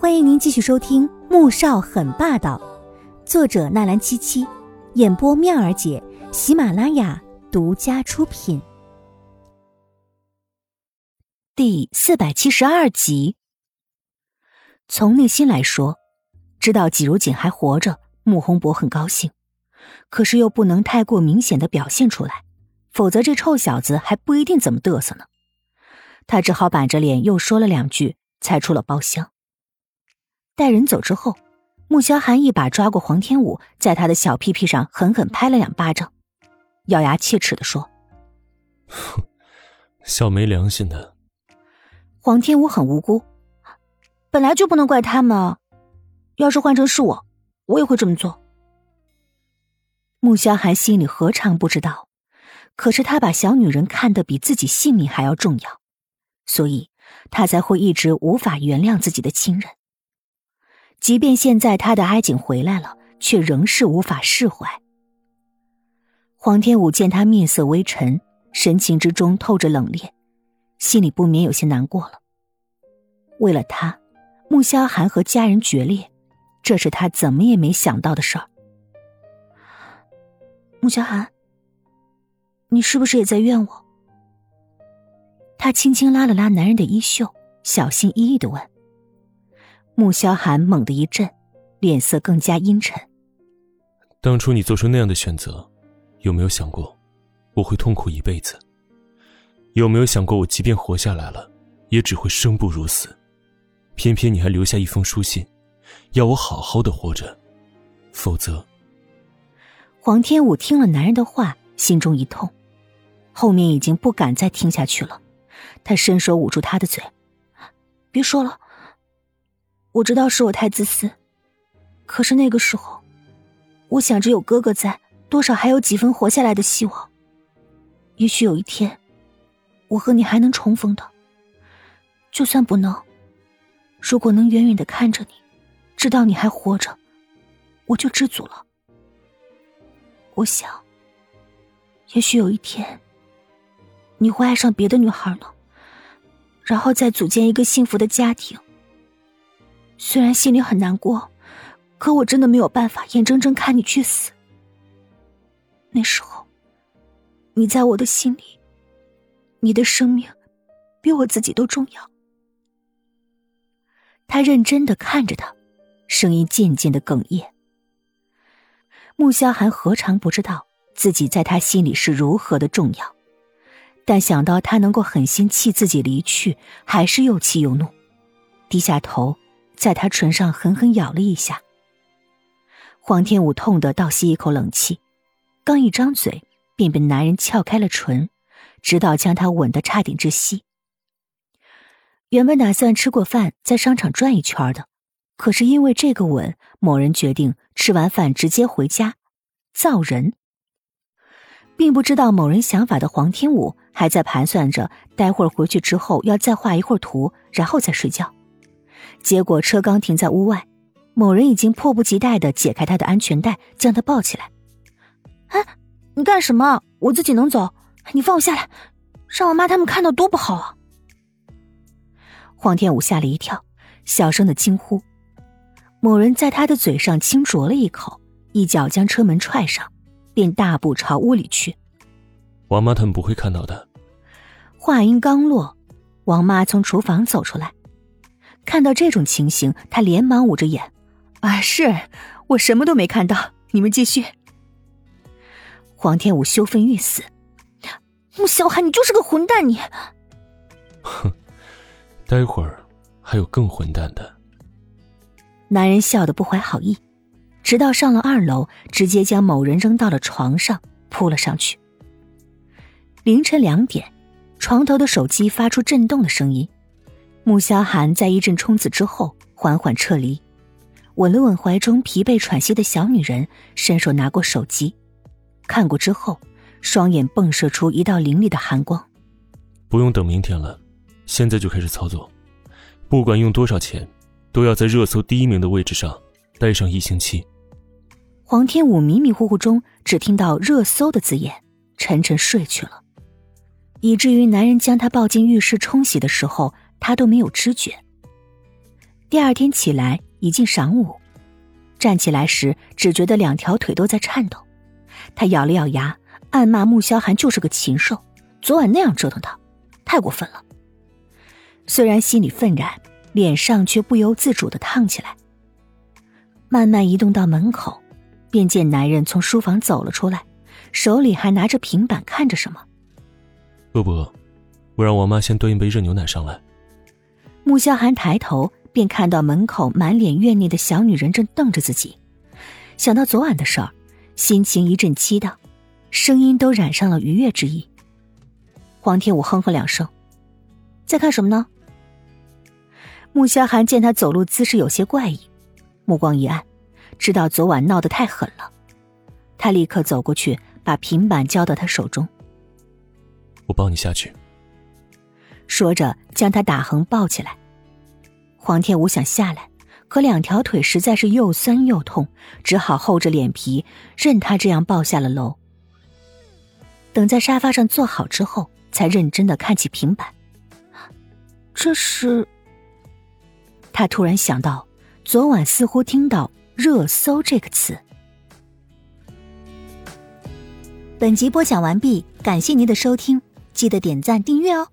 欢迎您继续收听《穆少很霸道》，作者纳兰七七，演播妙儿姐，喜马拉雅独家出品。第四百七十二集。从内心来说，知道季如锦还活着，穆宏博很高兴，可是又不能太过明显的表现出来，否则这臭小子还不一定怎么嘚瑟呢。他只好板着脸又说了两句，才出了包厢。带人走之后，穆萧寒一把抓过黄天武，在他的小屁屁上狠狠拍了两巴掌，咬牙切齿的说：“哼，小没良心的。”黄天武很无辜，本来就不能怪他们，要是换成是我，我也会这么做。穆萧寒心里何尝不知道，可是他把小女人看得比自己性命还要重要，所以他才会一直无法原谅自己的亲人。即便现在他的哀景回来了，却仍是无法释怀。黄天武见他面色微沉，神情之中透着冷冽，心里不免有些难过了。为了他，穆萧寒和家人决裂，这是他怎么也没想到的事儿。穆萧寒，你是不是也在怨我？他轻轻拉了拉男人的衣袖，小心翼翼的问。穆萧寒猛地一震，脸色更加阴沉。当初你做出那样的选择，有没有想过我会痛苦一辈子？有没有想过我即便活下来了，也只会生不如死？偏偏你还留下一封书信，要我好好的活着，否则……黄天武听了男人的话，心中一痛，后面已经不敢再听下去了。他伸手捂住他的嘴：“别说了。”我知道是我太自私，可是那个时候，我想着有哥哥在，多少还有几分活下来的希望。也许有一天，我和你还能重逢的。就算不能，如果能远远的看着你，知道你还活着，我就知足了。我想，也许有一天，你会爱上别的女孩呢，然后再组建一个幸福的家庭。虽然心里很难过，可我真的没有办法眼睁睁看你去死。那时候，你在我的心里，你的生命比我自己都重要。他认真的看着他，声音渐渐的哽咽。穆萧寒何尝不知道自己在他心里是如何的重要，但想到他能够狠心弃自己离去，还是又气又怒，低下头。在他唇上狠狠咬了一下，黄天武痛得倒吸一口冷气，刚一张嘴便被男人撬开了唇，直到将他吻得差点窒息。原本打算吃过饭在商场转一圈的，可是因为这个吻，某人决定吃完饭直接回家，造人。并不知道某人想法的黄天武还在盘算着，待会儿回去之后要再画一会儿图，然后再睡觉。结果车刚停在屋外，某人已经迫不及待的解开他的安全带，将他抱起来。哎，你干什么？我自己能走，你放我下来，让我妈他们看到多不好啊！黄天武吓了一跳，小声的惊呼。某人在他的嘴上轻啄了一口，一脚将车门踹上，便大步朝屋里去。王妈他们不会看到的。话音刚落，王妈从厨房走出来。看到这种情形，他连忙捂着眼：“啊，是我什么都没看到，你们继续。”黄天武羞愤欲死：“穆小寒，你就是个混蛋！你，哼，待会儿还有更混蛋的。”男人笑得不怀好意，直到上了二楼，直接将某人扔到了床上，扑了上去。凌晨两点，床头的手机发出震动的声音。穆萧寒在一阵冲刺之后缓缓撤离，吻了吻怀中疲惫喘息的小女人，伸手拿过手机，看过之后，双眼迸射出一道凌厉的寒光。不用等明天了，现在就开始操作，不管用多少钱，都要在热搜第一名的位置上待上一星期。黄天武迷迷糊糊中只听到“热搜”的字眼，沉沉睡去了，以至于男人将他抱进浴室冲洗的时候。他都没有知觉。第二天起来已经晌午，站起来时只觉得两条腿都在颤抖。他咬了咬牙，暗骂穆萧寒就是个禽兽，昨晚那样折腾他，太过分了。虽然心里愤然，脸上却不由自主的烫起来。慢慢移动到门口，便见男人从书房走了出来，手里还拿着平板看着什么。饿不饿？我让王妈先端一杯热牛奶上来。穆萧寒抬头，便看到门口满脸怨念的小女人正瞪着自己。想到昨晚的事儿，心情一阵激荡，声音都染上了愉悦之意。黄天武哼哼两声，在看什么呢？穆萧寒见他走路姿势有些怪异。目光一暗，知道昨晚闹得太狠了，他立刻走过去，把平板交到他手中。我抱你下去。说着，将他打横抱起来。黄天武想下来，可两条腿实在是又酸又痛，只好厚着脸皮任他这样抱下了楼。等在沙发上坐好之后，才认真的看起平板。这是……他突然想到。昨晚似乎听到“热搜”这个词。本集播讲完毕，感谢您的收听，记得点赞订阅哦。